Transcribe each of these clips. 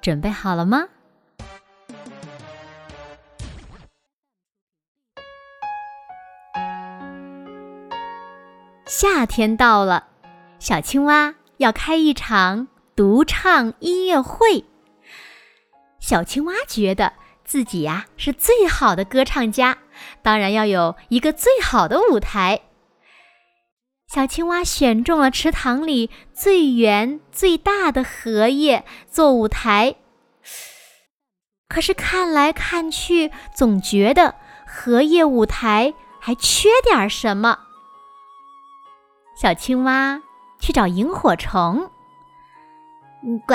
准备好了吗？夏天到了，小青蛙要开一场独唱音乐会。小青蛙觉得自己呀是最好的歌唱家，当然要有一个最好的舞台。小青蛙选中了池塘里最圆最大的荷叶做舞台，可是看来看去，总觉得荷叶舞台还缺点什么。小青蛙去找萤火虫，呱！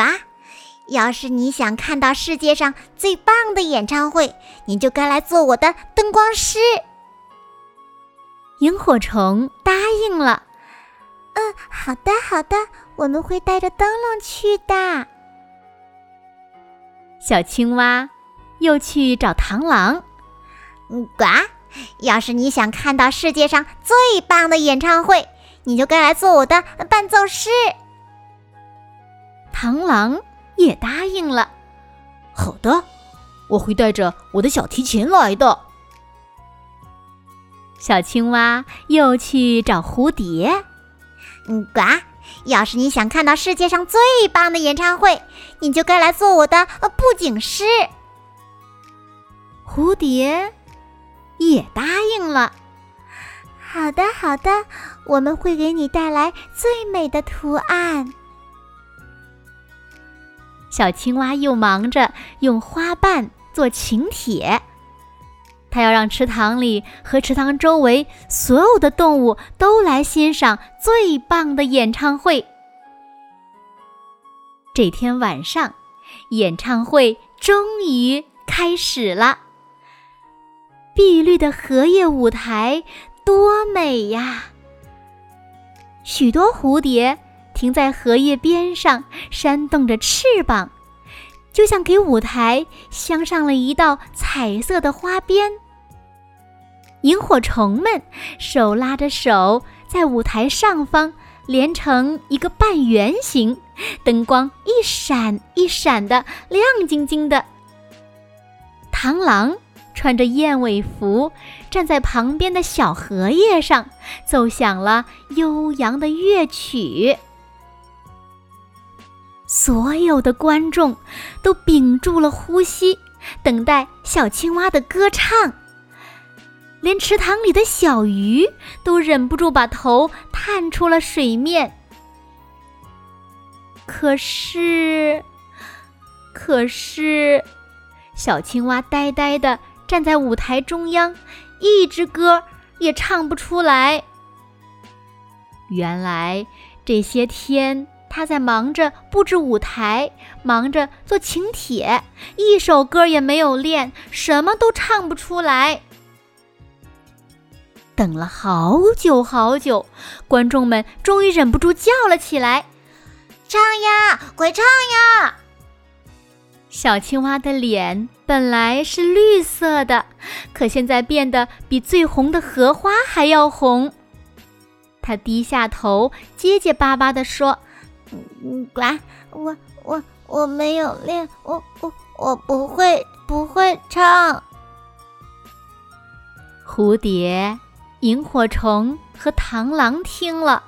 要是你想看到世界上最棒的演唱会，你就该来做我的灯光师。萤火虫答应了。嗯，好的，好的，我们会带着灯笼去的。小青蛙又去找螳螂。嗯，呱！要是你想看到世界上最棒的演唱会，你就该来做我的伴奏师。螳螂也答应了。好的，我会带着我的小提琴来的。小青蛙又去找蝴蝶。嗯，呱！要是你想看到世界上最棒的演唱会，你就该来做我的布景师。蝴蝶也答应了。好的，好的，我们会给你带来最美的图案。小青蛙又忙着用花瓣做请帖。他要让池塘里和池塘周围所有的动物都来欣赏最棒的演唱会。这天晚上，演唱会终于开始了。碧绿的荷叶舞台多美呀！许多蝴蝶停在荷叶边上，扇动着翅膀，就像给舞台镶上了一道彩色的花边。萤火虫们手拉着手，在舞台上方连成一个半圆形，灯光一闪一闪的，亮晶晶的。螳螂穿着燕尾服，站在旁边的小荷叶上，奏响了悠扬的乐曲。所有的观众都屏住了呼吸，等待小青蛙的歌唱。连池塘里的小鱼都忍不住把头探出了水面。可是，可是，小青蛙呆呆的站在舞台中央，一支歌也唱不出来。原来这些天他在忙着布置舞台，忙着做请帖，一首歌也没有练，什么都唱不出来。等了好久好久，观众们终于忍不住叫了起来：“唱呀，快唱呀！”小青蛙的脸本来是绿色的，可现在变得比最红的荷花还要红。它低下头，结结巴巴地说：“嗯，管，我我我没有练，我我我不会不会唱。”蝴蝶。萤火虫和螳螂听了，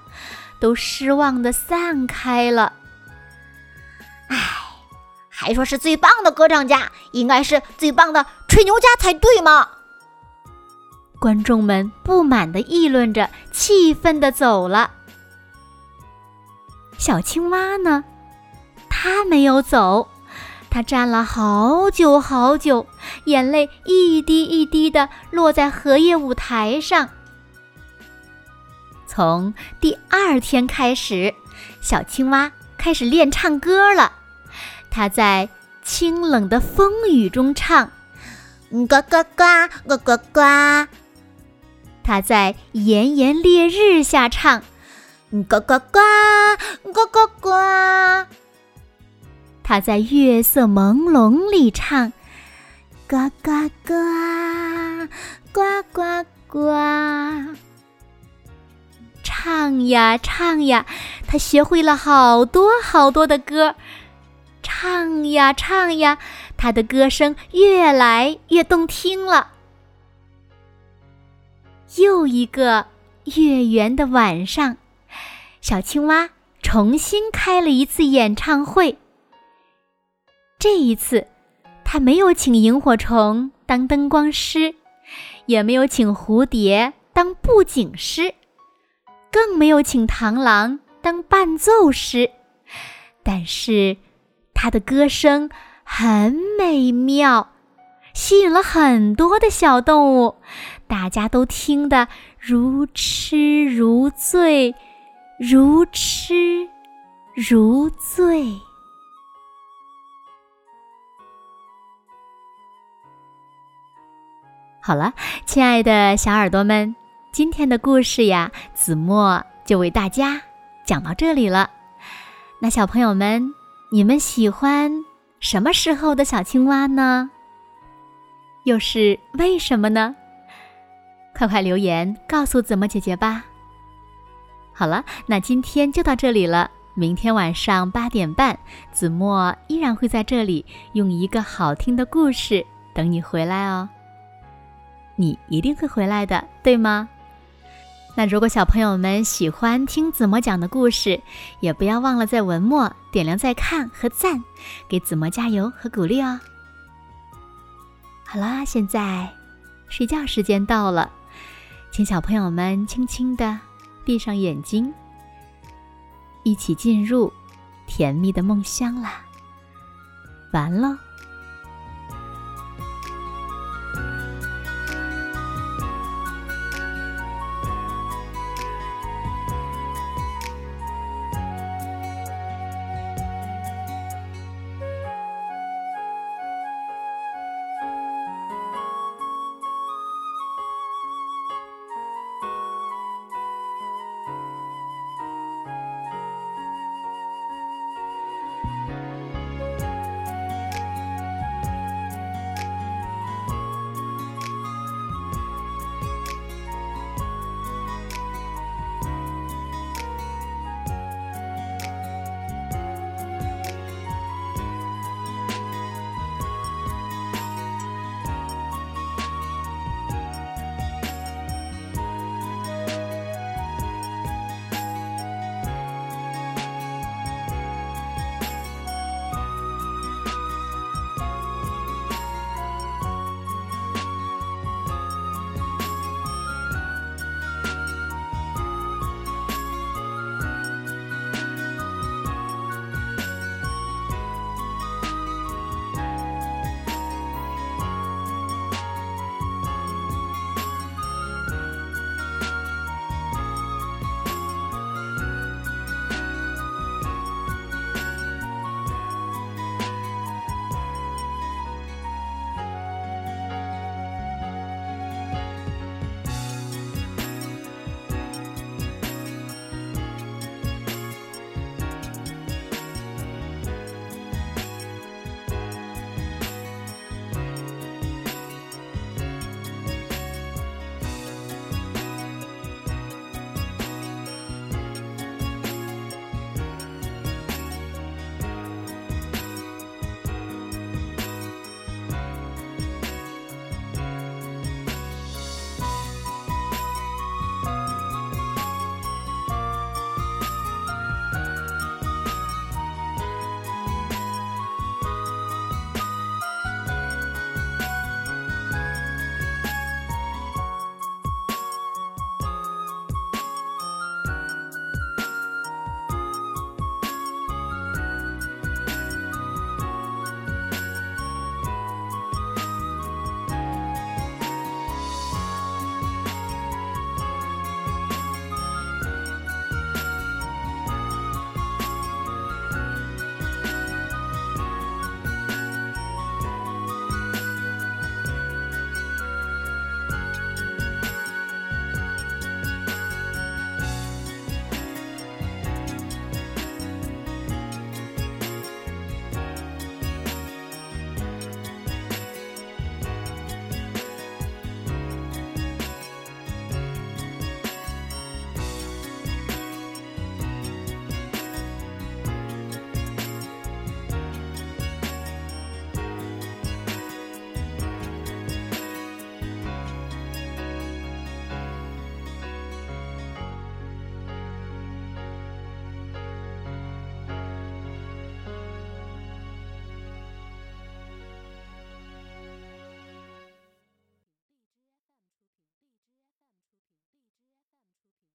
都失望的散开了。唉，还说是最棒的歌唱家，应该是最棒的吹牛家才对嘛！观众们不满的议论着，气愤的走了。小青蛙呢？它没有走，它站了好久好久，眼泪一滴一滴的落在荷叶舞台上。从第二天开始，小青蛙开始练唱歌了。它在清冷的风雨中唱：“呱呱呱，呱呱呱。”它在炎炎烈日下唱：“呱呱呱，呱呱呱。”它在月色朦胧里唱：“呱呱呱，呱呱呱。”唱呀唱呀，他学会了好多好多的歌。唱呀唱呀，他的歌声越来越动听了。又一个月圆的晚上，小青蛙重新开了一次演唱会。这一次，他没有请萤火虫当灯光师，也没有请蝴蝶当布景师，更没有请螳螂当伴奏师。但是，他的歌声很美妙，吸引了很多的小动物，大家都听得如痴如醉，如痴如醉。好了，亲爱的小耳朵们，今天的故事呀，子墨就为大家讲到这里了。那小朋友们，你们喜欢什么时候的小青蛙呢？又是为什么呢？快快留言告诉子墨姐姐吧。好了，那今天就到这里了。明天晚上八点半，子墨依然会在这里用一个好听的故事等你回来哦。你一定会回来的，对吗？那如果小朋友们喜欢听子墨讲的故事，也不要忘了在文末点亮再看和赞，给子墨加油和鼓励哦。好啦，现在睡觉时间到了，请小朋友们轻轻的闭上眼睛，一起进入甜蜜的梦乡啦。完了。